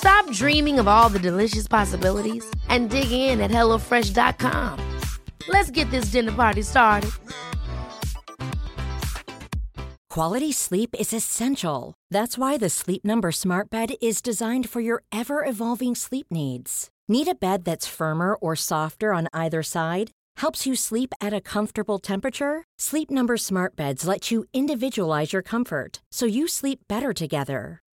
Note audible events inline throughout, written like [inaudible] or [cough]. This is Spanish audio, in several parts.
Stop dreaming of all the delicious possibilities and dig in at HelloFresh.com. Let's get this dinner party started. Quality sleep is essential. That's why the Sleep Number Smart Bed is designed for your ever evolving sleep needs. Need a bed that's firmer or softer on either side? Helps you sleep at a comfortable temperature? Sleep Number Smart Beds let you individualize your comfort so you sleep better together.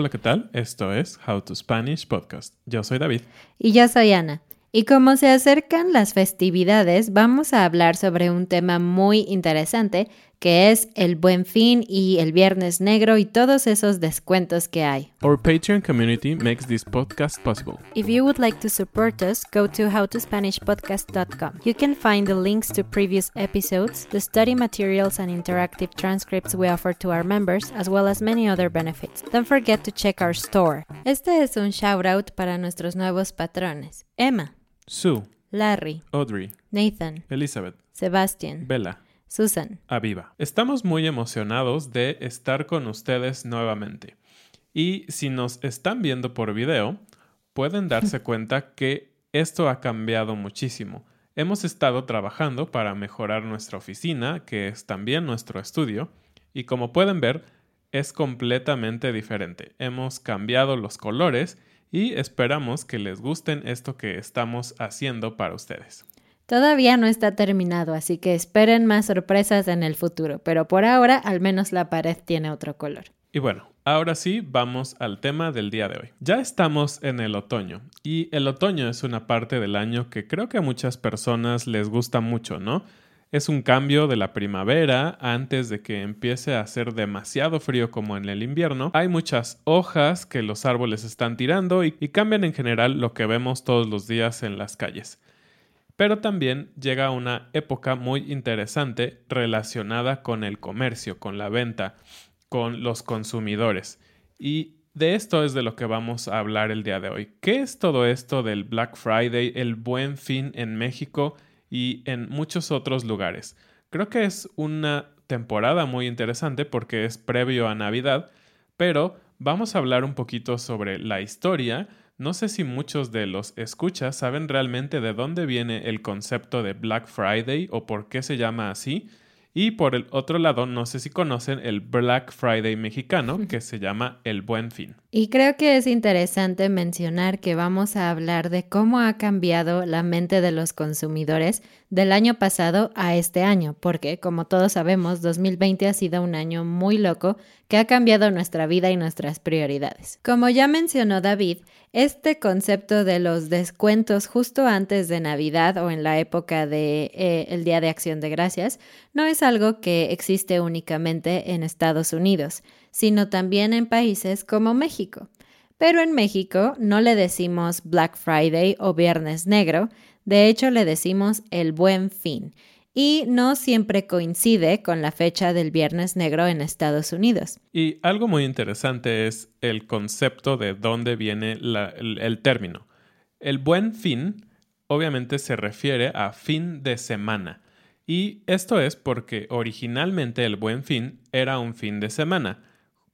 Hola, ¿qué tal? Esto es How to Spanish Podcast. Yo soy David. Y yo soy Ana. Y como se acercan las festividades, vamos a hablar sobre un tema muy interesante que es el Buen Fin y el Viernes Negro y todos esos descuentos que hay. Our Patreon community makes this podcast possible. If you would like to support us, go to howtospanishpodcast.com. You can find the links to previous episodes, the study materials and interactive transcripts we offer to our members, as well as many other benefits. Don't forget to check our store. Este es un shout out para nuestros nuevos patrones. Emma, Sue, Larry, Audrey, Nathan, Elizabeth, Sebastian, Bella, Susan. Aviva. Estamos muy emocionados de estar con ustedes nuevamente. Y si nos están viendo por video, pueden darse [laughs] cuenta que esto ha cambiado muchísimo. Hemos estado trabajando para mejorar nuestra oficina, que es también nuestro estudio, y como pueden ver, es completamente diferente. Hemos cambiado los colores y esperamos que les gusten esto que estamos haciendo para ustedes. Todavía no está terminado, así que esperen más sorpresas en el futuro, pero por ahora al menos la pared tiene otro color. Y bueno, ahora sí, vamos al tema del día de hoy. Ya estamos en el otoño y el otoño es una parte del año que creo que a muchas personas les gusta mucho, ¿no? Es un cambio de la primavera antes de que empiece a hacer demasiado frío como en el invierno. Hay muchas hojas que los árboles están tirando y, y cambian en general lo que vemos todos los días en las calles. Pero también llega una época muy interesante relacionada con el comercio, con la venta, con los consumidores. Y de esto es de lo que vamos a hablar el día de hoy. ¿Qué es todo esto del Black Friday, el buen fin en México y en muchos otros lugares? Creo que es una temporada muy interesante porque es previo a Navidad, pero vamos a hablar un poquito sobre la historia, no sé si muchos de los escuchas saben realmente de dónde viene el concepto de Black Friday o por qué se llama así. Y por el otro lado, no sé si conocen el Black Friday mexicano, que se llama el Buen Fin. Y creo que es interesante mencionar que vamos a hablar de cómo ha cambiado la mente de los consumidores del año pasado a este año, porque como todos sabemos, 2020 ha sido un año muy loco que ha cambiado nuestra vida y nuestras prioridades. Como ya mencionó David, este concepto de los descuentos justo antes de Navidad o en la época de eh, el Día de Acción de Gracias no es algo que existe únicamente en Estados Unidos, sino también en países como México. Pero en México no le decimos Black Friday o Viernes Negro, de hecho le decimos el Buen Fin. y no siempre coincide con la fecha del Viernes Negro en Estados Unidos. Y algo muy interesante es el concepto de dónde viene el término. El buen fin obviamente se refiere a fin de semana. Y esto es porque originalmente el buen fin era un fin de semana.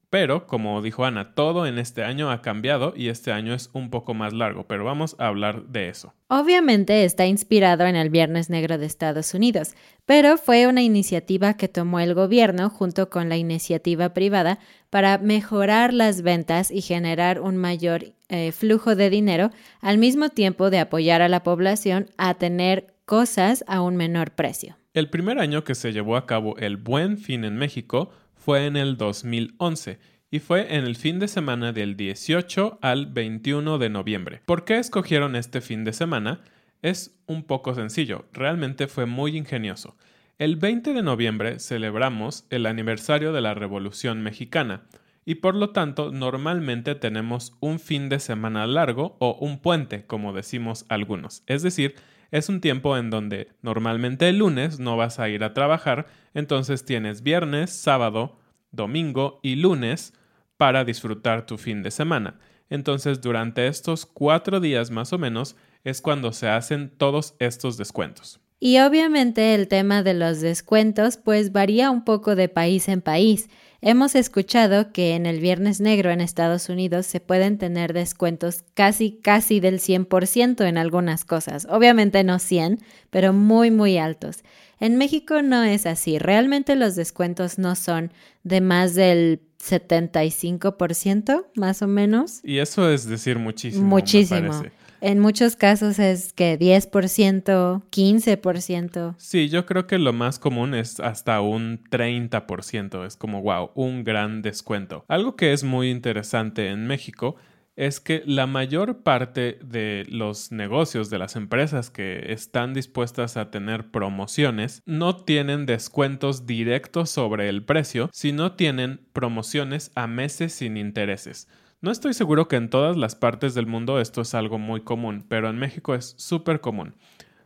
Pero, como dijo Ana, todo en este año ha cambiado y este año es un poco más largo, pero vamos a hablar de eso. Obviamente está inspirado en el Viernes Negro de Estados Unidos, pero fue una iniciativa que tomó el gobierno junto con la iniciativa privada para mejorar las ventas y generar un mayor eh, flujo de dinero, al mismo tiempo de apoyar a la población a tener cosas a un menor precio. El primer año que se llevó a cabo el Buen Fin en México fue en el 2011 y fue en el fin de semana del 18 al 21 de noviembre. ¿Por qué escogieron este fin de semana? Es un poco sencillo, realmente fue muy ingenioso. El 20 de noviembre celebramos el aniversario de la Revolución Mexicana y por lo tanto normalmente tenemos un fin de semana largo o un puente, como decimos algunos. Es decir, es un tiempo en donde normalmente el lunes no vas a ir a trabajar, entonces tienes viernes, sábado, domingo y lunes para disfrutar tu fin de semana. Entonces durante estos cuatro días más o menos es cuando se hacen todos estos descuentos. Y obviamente el tema de los descuentos pues varía un poco de país en país. Hemos escuchado que en el Viernes Negro en Estados Unidos se pueden tener descuentos casi casi del 100% en algunas cosas. Obviamente no 100, pero muy muy altos. En México no es así. Realmente los descuentos no son de más del 75% más o menos. Y eso es decir muchísimo. Muchísimo. En muchos casos es que 10%, 15%. Sí, yo creo que lo más común es hasta un 30%. Es como, wow, un gran descuento. Algo que es muy interesante en México es que la mayor parte de los negocios, de las empresas que están dispuestas a tener promociones, no tienen descuentos directos sobre el precio, sino tienen promociones a meses sin intereses. No estoy seguro que en todas las partes del mundo esto es algo muy común, pero en México es súper común.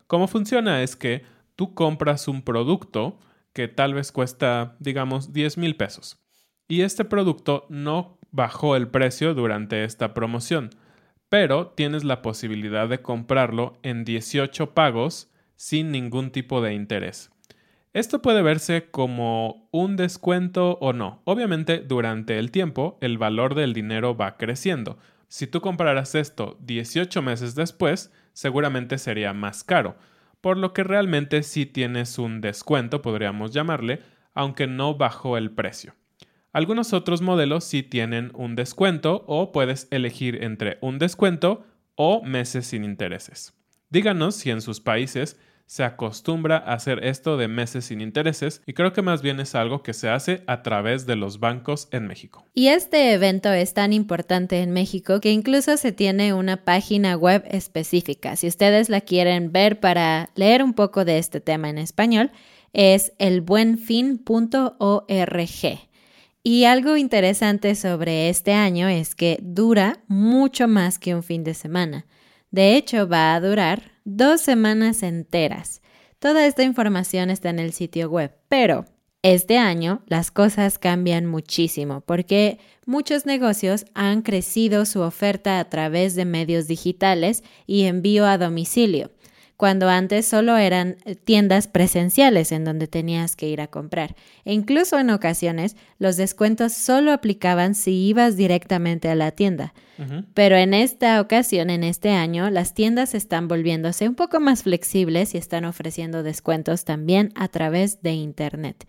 Cómo funciona es que tú compras un producto que tal vez cuesta, digamos, 10 mil pesos. Y este producto no bajó el precio durante esta promoción, pero tienes la posibilidad de comprarlo en 18 pagos sin ningún tipo de interés. Esto puede verse como un descuento o no. Obviamente, durante el tiempo, el valor del dinero va creciendo. Si tú compraras esto 18 meses después, seguramente sería más caro, por lo que realmente sí tienes un descuento, podríamos llamarle, aunque no bajó el precio. Algunos otros modelos sí tienen un descuento o puedes elegir entre un descuento o meses sin intereses. Díganos si en sus países se acostumbra a hacer esto de meses sin intereses y creo que más bien es algo que se hace a través de los bancos en México. Y este evento es tan importante en México que incluso se tiene una página web específica. Si ustedes la quieren ver para leer un poco de este tema en español, es elbuenfin.org. Y algo interesante sobre este año es que dura mucho más que un fin de semana. De hecho, va a durar dos semanas enteras. Toda esta información está en el sitio web, pero este año las cosas cambian muchísimo porque muchos negocios han crecido su oferta a través de medios digitales y envío a domicilio cuando antes solo eran eh, tiendas presenciales en donde tenías que ir a comprar. E incluso en ocasiones los descuentos solo aplicaban si ibas directamente a la tienda. Pero en esta ocasión, en este año, las tiendas están volviéndose un poco más flexibles y están ofreciendo descuentos también a través de Internet.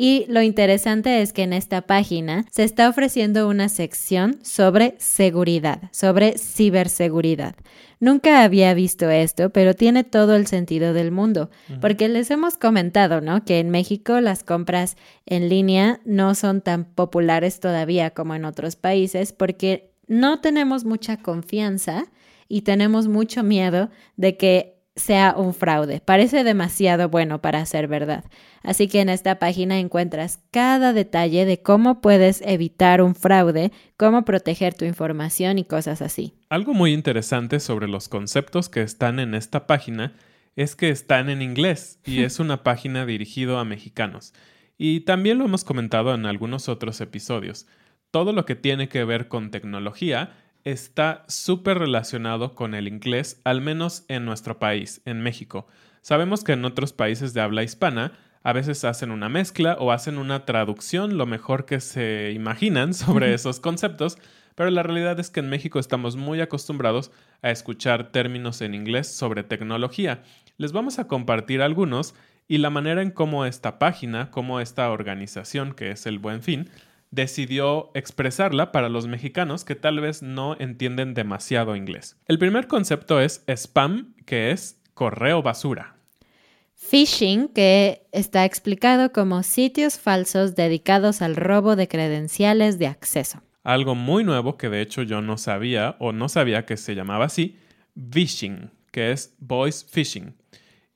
Y lo interesante es que en esta página se está ofreciendo una sección sobre seguridad, sobre ciberseguridad. Nunca había visto esto, pero tiene todo el sentido del mundo, porque les hemos comentado, ¿no? Que en México las compras en línea no son tan populares todavía como en otros países, porque no tenemos mucha confianza y tenemos mucho miedo de que sea un fraude. Parece demasiado bueno para ser verdad. Así que en esta página encuentras cada detalle de cómo puedes evitar un fraude, cómo proteger tu información y cosas así. Algo muy interesante sobre los conceptos que están en esta página es que están en inglés y [laughs] es una página dirigida a mexicanos. Y también lo hemos comentado en algunos otros episodios. Todo lo que tiene que ver con tecnología está súper relacionado con el inglés, al menos en nuestro país, en México. Sabemos que en otros países de habla hispana a veces hacen una mezcla o hacen una traducción lo mejor que se imaginan sobre esos conceptos, pero la realidad es que en México estamos muy acostumbrados a escuchar términos en inglés sobre tecnología. Les vamos a compartir algunos y la manera en cómo esta página, cómo esta organización que es el Buen Fin, decidió expresarla para los mexicanos que tal vez no entienden demasiado inglés. El primer concepto es spam, que es correo basura. Phishing, que está explicado como sitios falsos dedicados al robo de credenciales de acceso. Algo muy nuevo que de hecho yo no sabía o no sabía que se llamaba así, phishing, que es voice phishing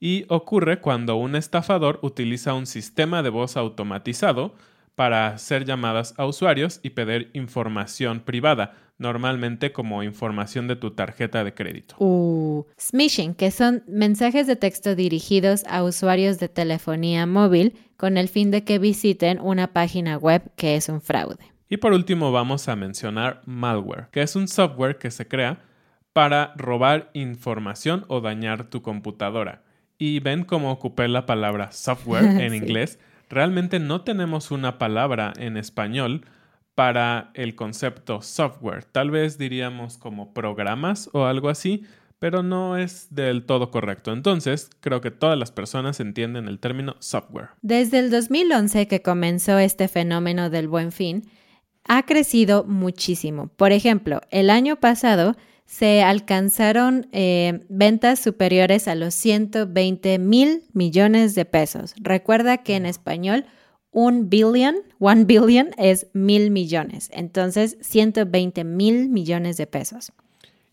y ocurre cuando un estafador utiliza un sistema de voz automatizado para hacer llamadas a usuarios y pedir información privada, normalmente como información de tu tarjeta de crédito. Uh, smishing, que son mensajes de texto dirigidos a usuarios de telefonía móvil con el fin de que visiten una página web que es un fraude. Y por último vamos a mencionar malware, que es un software que se crea para robar información o dañar tu computadora y ven cómo ocupé la palabra software [laughs] en inglés. Realmente no tenemos una palabra en español para el concepto software. Tal vez diríamos como programas o algo así, pero no es del todo correcto. Entonces, creo que todas las personas entienden el término software. Desde el 2011 que comenzó este fenómeno del buen fin, ha crecido muchísimo. Por ejemplo, el año pasado se alcanzaron eh, ventas superiores a los 120 mil millones de pesos. Recuerda que en español un billion, one billion es mil millones, entonces 120 mil millones de pesos.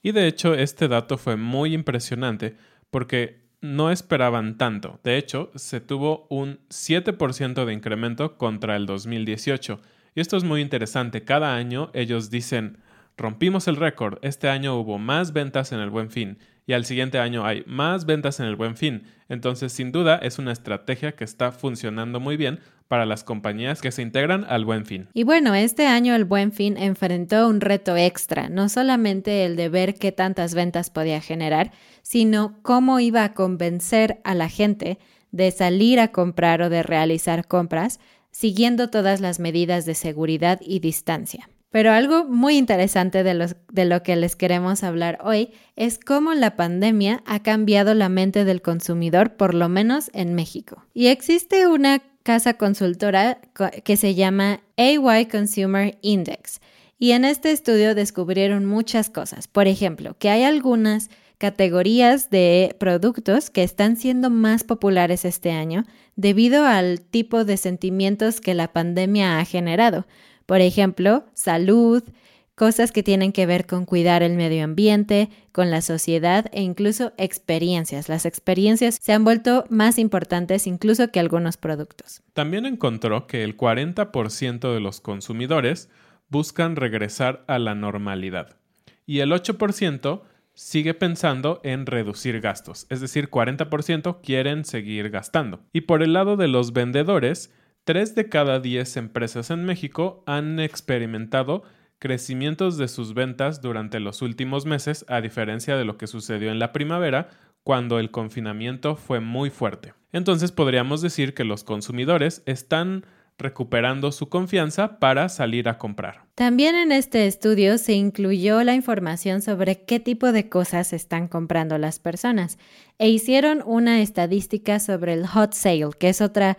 Y de hecho este dato fue muy impresionante porque no esperaban tanto. De hecho, se tuvo un 7% de incremento contra el 2018. Y esto es muy interesante. Cada año ellos dicen, rompimos el récord. Este año hubo más ventas en el buen fin y al siguiente año hay más ventas en el buen fin. Entonces, sin duda, es una estrategia que está funcionando muy bien para las compañías que se integran al buen fin. Y bueno, este año el buen fin enfrentó un reto extra, no solamente el de ver qué tantas ventas podía generar, sino cómo iba a convencer a la gente de salir a comprar o de realizar compras siguiendo todas las medidas de seguridad y distancia. Pero algo muy interesante de, de, lo que les queremos hablar hoy es cómo la pandemia ha cambiado la mente del consumidor, por lo menos en México. Y existe una casa consultora que se llama AY Consumer Index. Y en este estudio descubrieron muchas cosas. Por ejemplo, que hay algunas categorías de productos que están siendo más populares este año debido al tipo de sentimientos que la pandemia ha generado. Por ejemplo, salud, cosas que tienen que ver con cuidar el medio ambiente, con la sociedad e incluso experiencias. Las experiencias se han vuelto más importantes incluso que algunos productos. También encontró que el 40% de los consumidores buscan regresar a la normalidad y el 8% sigue pensando en reducir gastos, es decir, 40% quieren seguir gastando. Y por el lado de los vendedores, Tres de cada diez empresas en México han experimentado crecimientos de sus ventas durante los últimos meses, a diferencia de lo que sucedió en la primavera, cuando el confinamiento fue muy fuerte. Entonces podríamos decir que los consumidores están recuperando su confianza para salir a comprar. También en este estudio se incluyó la información sobre qué tipo de cosas están comprando las personas e hicieron una estadística sobre el hot sale, que es otra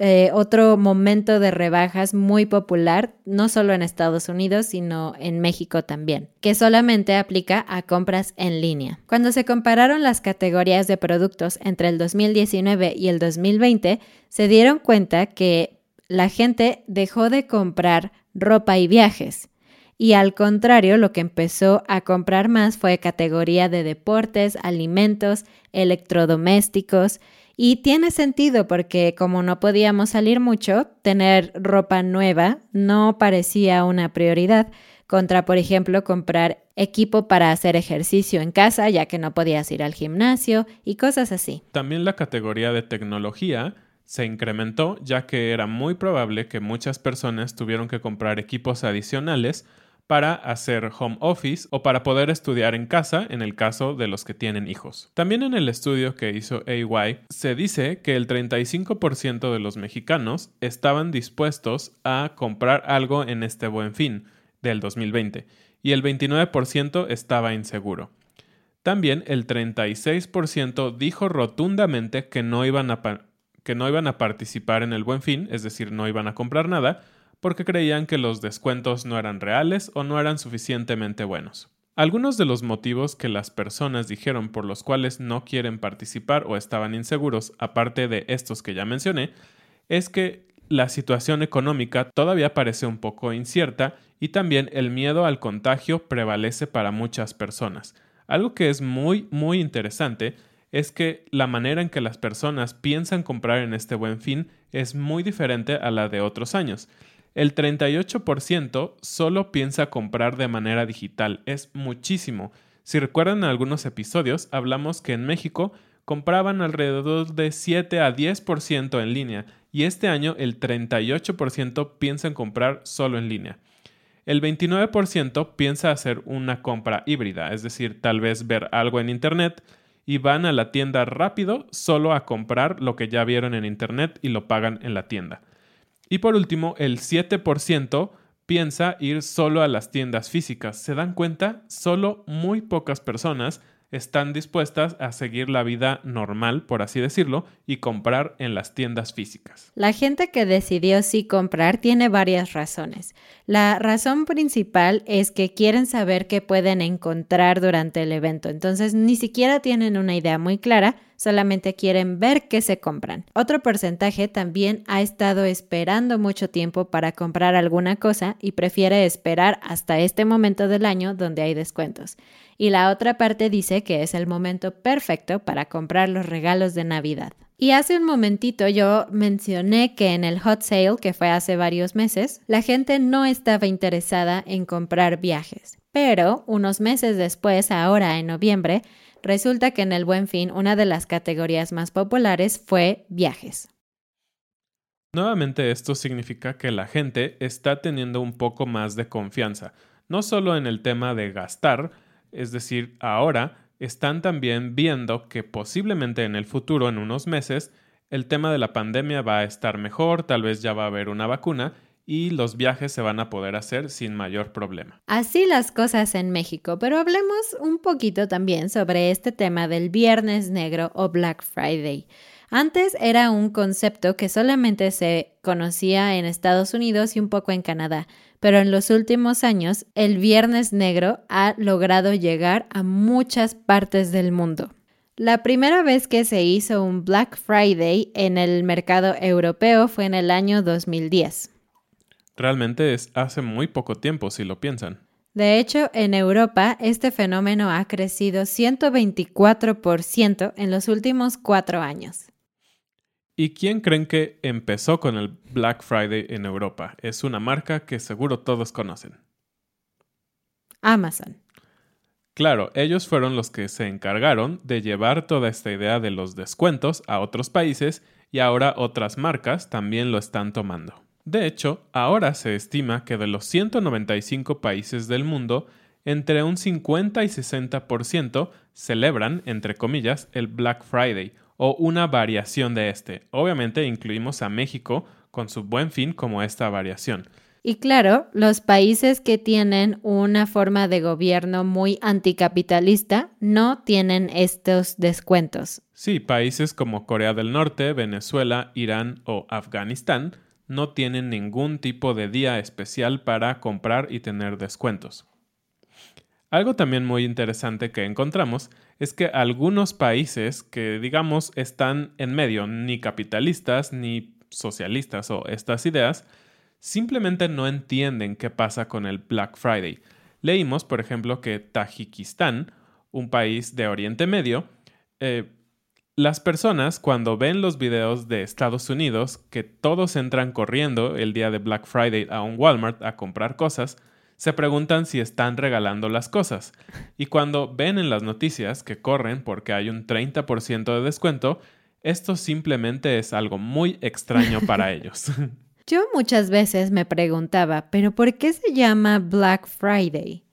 eh, otro momento de rebajas muy popular, no solo en Estados Unidos, sino en México también, que solamente aplica a compras en línea. Cuando se compararon las categorías de productos entre el 2019 y el 2020, se dieron cuenta que la gente dejó de comprar ropa y viajes. Y al contrario, lo que empezó a comprar más fue categoría de deportes, alimentos, electrodomésticos, y tiene sentido porque como no podíamos salir mucho, tener ropa nueva no parecía una prioridad. contra, por ejemplo, comprar equipo para hacer ejercicio en casa, ya que no podías ir al gimnasio y cosas así. También la categoría de tecnología se incrementó ya que era muy probable que muchas personas tuvieron que comprar equipos adicionales para hacer home office o para poder estudiar en casa en el caso de los que tienen hijos. También en el estudio que hizo AY se dice que el 35% de los mexicanos estaban dispuestos a comprar algo en este buen fin del 2020 y el 29% estaba inseguro. También el 36% dijo rotundamente que no, iban a que no iban a participar en el buen fin, es decir, no iban a comprar nada, porque creían que los descuentos no eran reales o no eran suficientemente buenos. Algunos de los motivos que las personas dijeron por los cuales no quieren participar o estaban inseguros, aparte de estos que ya mencioné, es que la situación económica todavía parece un poco incierta y también el miedo al contagio prevalece para muchas personas. Algo que es muy, muy interesante es que la manera en que las personas piensan comprar en este buen fin es muy diferente a la de otros años. El 38% solo piensa comprar de manera digital. Es muchísimo. Si recuerdan en algunos episodios, hablamos que en México compraban alrededor de 7 a 10% en línea y este año el 38% piensa en comprar solo en línea. El 29% piensa hacer una compra híbrida, es decir, tal vez ver algo en Internet y van a la tienda rápido solo a comprar lo que ya vieron en Internet y lo pagan en la tienda. Y por último, el 7% piensa ir solo a las tiendas físicas. ¿Se dan cuenta? Solo muy pocas personas están dispuestas a seguir la vida normal, por así decirlo, y comprar en las tiendas físicas. La gente que decidió sí comprar tiene varias razones. La razón principal es que quieren saber qué pueden encontrar durante el evento, entonces ni siquiera tienen una idea muy clara, solamente quieren ver qué se compran. Otro porcentaje también ha estado esperando mucho tiempo para comprar alguna cosa y prefiere esperar hasta este momento del año donde hay descuentos y la otra parte dice que es el momento perfecto para comprar los regalos de Navidad. Y hace un momentito yo mencioné que en el hot sale, que fue hace varios meses, la gente no estaba interesada en comprar viajes. Pero unos meses después, ahora en noviembre, resulta que en el buen fin una de las categorías más populares fue viajes. Nuevamente esto significa que la gente está teniendo un poco más de confianza, no solo en el tema de gastar, es decir, ahora están también viendo que posiblemente en el futuro, en unos meses, el tema de la pandemia va a estar mejor, tal vez ya va a haber una vacuna y los viajes se van a poder hacer sin mayor problema. Así las cosas en México, pero hablemos un poquito también sobre este tema del Viernes Negro o Black Friday. Antes era un concepto que solamente se conocía en Estados Unidos y un poco en Canadá, pero en los últimos años el Viernes Negro ha logrado llegar a muchas partes del mundo. La primera vez que se hizo un Black Friday en el mercado europeo fue en el año 2010. Realmente es hace muy poco tiempo, si lo piensan. De hecho, en Europa este fenómeno ha crecido 124% en los últimos cuatro años. ¿Y quién creen que empezó con el Black Friday en Europa? Es una marca que seguro todos conocen. Amazon. Claro, ellos fueron los que se encargaron de llevar toda esta idea de los descuentos a otros países y ahora otras marcas también lo están tomando. De hecho, ahora se estima que de los 195 países del mundo, entre un 50 y 60% celebran, entre comillas, el Black Friday o una variación de este. Obviamente incluimos a México con su buen fin como esta variación. Y claro, los países que tienen una forma de gobierno muy anticapitalista no tienen estos descuentos. Sí, países como Corea del Norte, Venezuela, Irán o Afganistán no tienen ningún tipo de día especial para comprar y tener descuentos. Algo también muy interesante que encontramos es que algunos países que digamos están en medio, ni capitalistas ni socialistas o estas ideas, simplemente no entienden qué pasa con el Black Friday. Leímos, por ejemplo, que Tajikistán, un país de Oriente Medio, eh, las personas cuando ven los videos de Estados Unidos, que todos entran corriendo el día de Black Friday a un Walmart a comprar cosas, se preguntan si están regalando las cosas. Y cuando ven en las noticias que corren porque hay un 30% de descuento, esto simplemente es algo muy extraño para [laughs] ellos. [laughs] Yo muchas veces me preguntaba, ¿pero por qué se llama Black Friday?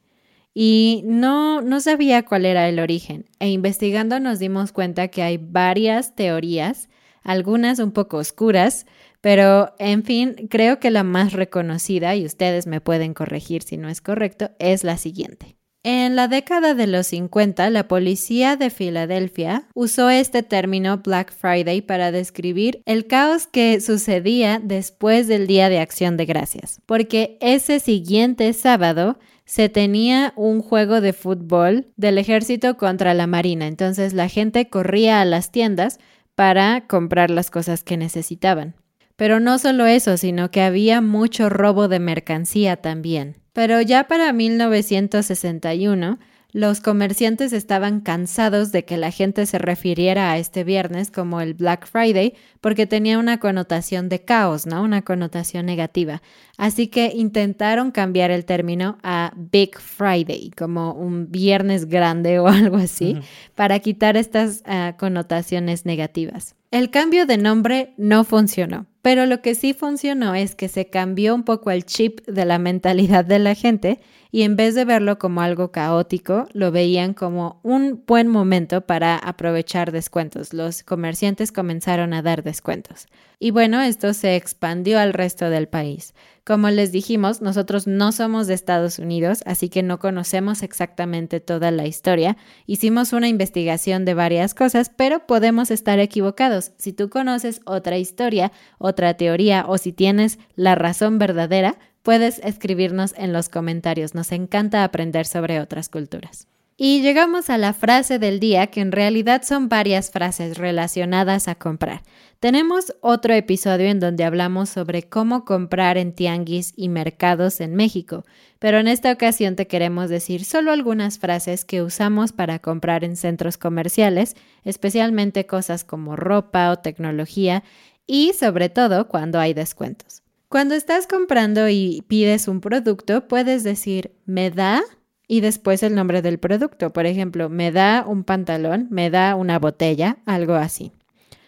Y no, no sabía cuál era el origen. E investigando nos dimos cuenta que hay varias teorías, algunas un poco oscuras, pero en fin, creo que la más reconocida, y ustedes me pueden corregir si no es correcto, es la siguiente. En la década de los 50, la policía de Filadelfia usó este término Black Friday para describir el caos que sucedía después del Día de Acción de Gracias, porque ese siguiente sábado se tenía un juego de fútbol del ejército contra la marina, entonces la gente corría a las tiendas para comprar las cosas que necesitaban. Pero no solo eso, sino que había mucho robo de mercancía también. Pero ya para 1961, los comerciantes estaban cansados de que la gente se refiriera a este viernes como el Black Friday porque tenía una connotación de caos, ¿no? Una connotación negativa. Así que intentaron cambiar el término a Big Friday, como un viernes grande o [laughs] algo así, para quitar estas ah, connotaciones negativas. El cambio de nombre no funcionó, pero lo que sí funcionó es que se cambió un poco el chip de la mentalidad de la gente y en vez de verlo como algo caótico, lo veían como un buen momento para aprovechar descuentos. Los comerciantes comenzaron a dar descuentos. Y bueno, esto se expandió al resto del país. Como les dijimos, nosotros no somos de Estados Unidos, así que no conocemos exactamente toda la historia. Hicimos una investigación de varias cosas, pero podemos estar equivocados. Si tú conoces otra historia, otra teoría o si tienes la razón verdadera, puedes escribirnos en los comentarios. Nos encanta aprender sobre otras culturas. Y llegamos a la frase del día, que en realidad son varias frases relacionadas a comprar. Tenemos otro episodio en donde hablamos sobre cómo comprar en tianguis y mercados en México, pero en esta ocasión te queremos decir solo algunas frases que usamos para comprar en centros comerciales, especialmente cosas como ropa o tecnología y sobre todo cuando hay descuentos. Cuando estás comprando y pides un producto, puedes decir, ¿me da? y después el nombre del producto. Por ejemplo, me da un pantalón, me da una botella, algo así.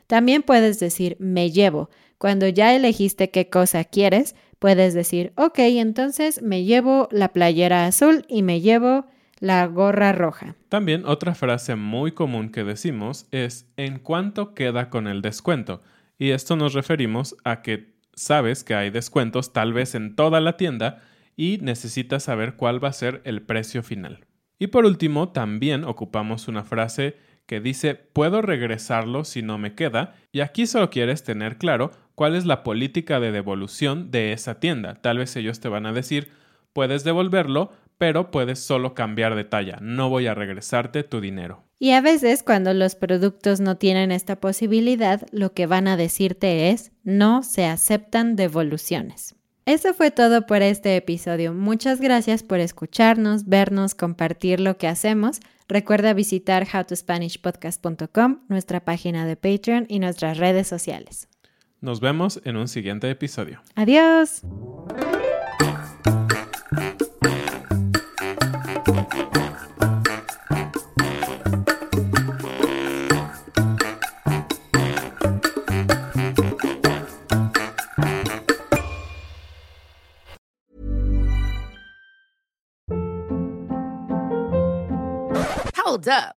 También puedes decir me llevo. Cuando ya elegiste qué cosa quieres, puedes decir, ok, entonces me llevo la playera azul y me llevo la gorra roja. También otra frase muy común que decimos es ¿en cuánto queda con el descuento? Y esto nos referimos a que sabes que hay descuentos tal vez en toda la tienda y necesitas saber cuál va a ser el precio final. Y por último, también ocupamos una frase que dice puedo regresarlo si no me queda y aquí solo quieres tener claro cuál es la política de devolución de esa tienda. Tal vez ellos te van a decir puedes devolverlo, pero puedes solo cambiar de talla, no voy a regresarte tu dinero. Y a veces cuando los productos no tienen esta posibilidad, lo que van a decirte es no se aceptan devoluciones. Eso fue todo por este episodio. Muchas gracias por escucharnos, vernos, compartir lo que hacemos. Recuerda visitar howtospanishpodcast.com, nuestra página de Patreon y nuestras redes sociales. Nos vemos en un siguiente episodio. Adiós. Hold up.